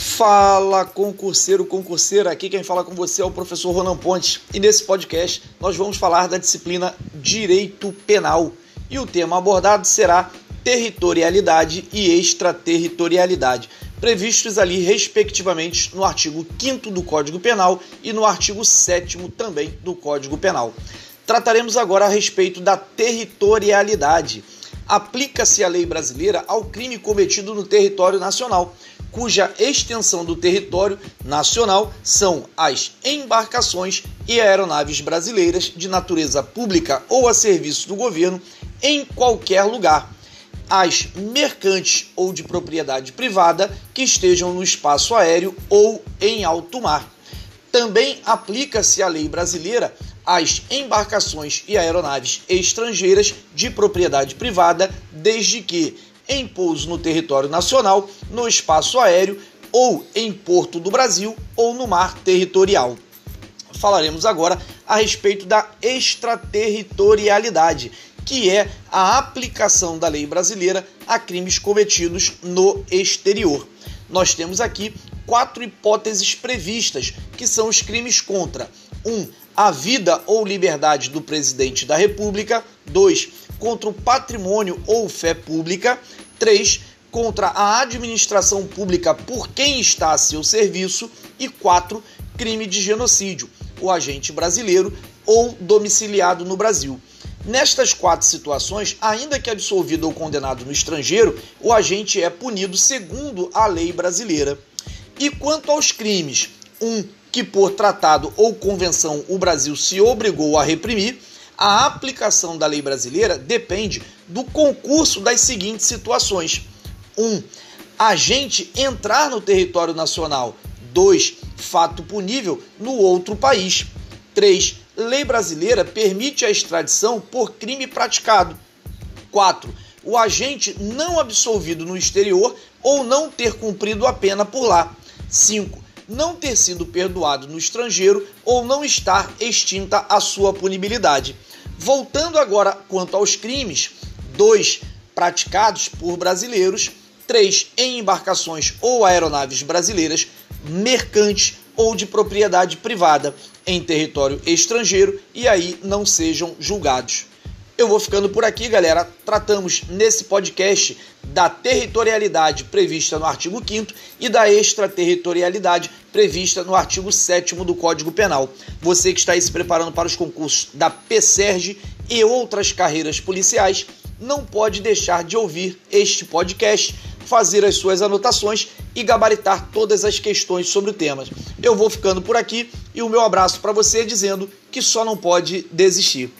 Fala concurseiro, concurseira, aqui quem fala com você é o professor Ronan Pontes e nesse podcast nós vamos falar da disciplina Direito Penal e o tema abordado será territorialidade e extraterritorialidade, previstos ali respectivamente no artigo 5 do Código Penal e no artigo 7 também do Código Penal. Trataremos agora a respeito da territorialidade. Aplica-se a lei brasileira ao crime cometido no território nacional cuja extensão do território nacional são as embarcações e aeronaves brasileiras de natureza pública ou a serviço do governo em qualquer lugar, as mercantes ou de propriedade privada que estejam no espaço aéreo ou em alto mar. Também aplica-se a lei brasileira às embarcações e aeronaves estrangeiras de propriedade privada, desde que em pouso no território nacional, no espaço aéreo ou em porto do Brasil ou no mar territorial. Falaremos agora a respeito da extraterritorialidade, que é a aplicação da lei brasileira a crimes cometidos no exterior. Nós temos aqui quatro hipóteses previstas, que são os crimes contra 1. Um, a vida ou liberdade do presidente da República. 2. Contra o patrimônio ou fé pública. 3. Contra a administração pública por quem está a seu serviço. E 4. Crime de genocídio, o agente brasileiro ou domiciliado no Brasil. Nestas quatro situações, ainda que absolvido ou condenado no estrangeiro, o agente é punido segundo a lei brasileira. E quanto aos crimes, um que por tratado ou convenção o Brasil se obrigou a reprimir, a aplicação da lei brasileira depende do concurso das seguintes situações: 1. Um, agente entrar no território nacional. 2. Fato punível no outro país. 3. Lei brasileira permite a extradição por crime praticado. 4. O agente não absolvido no exterior ou não ter cumprido a pena por lá. 5 não ter sido perdoado no estrangeiro ou não estar extinta a sua punibilidade. Voltando agora quanto aos crimes, dois praticados por brasileiros, três em embarcações ou aeronaves brasileiras, mercantes ou de propriedade privada em território estrangeiro e aí não sejam julgados. Eu vou ficando por aqui, galera. Tratamos nesse podcast da territorialidade prevista no artigo 5 e da extraterritorialidade prevista no artigo 7 do Código Penal. Você que está aí se preparando para os concursos da PSERG e outras carreiras policiais, não pode deixar de ouvir este podcast, fazer as suas anotações e gabaritar todas as questões sobre o tema. Eu vou ficando por aqui e o meu abraço para você dizendo que só não pode desistir.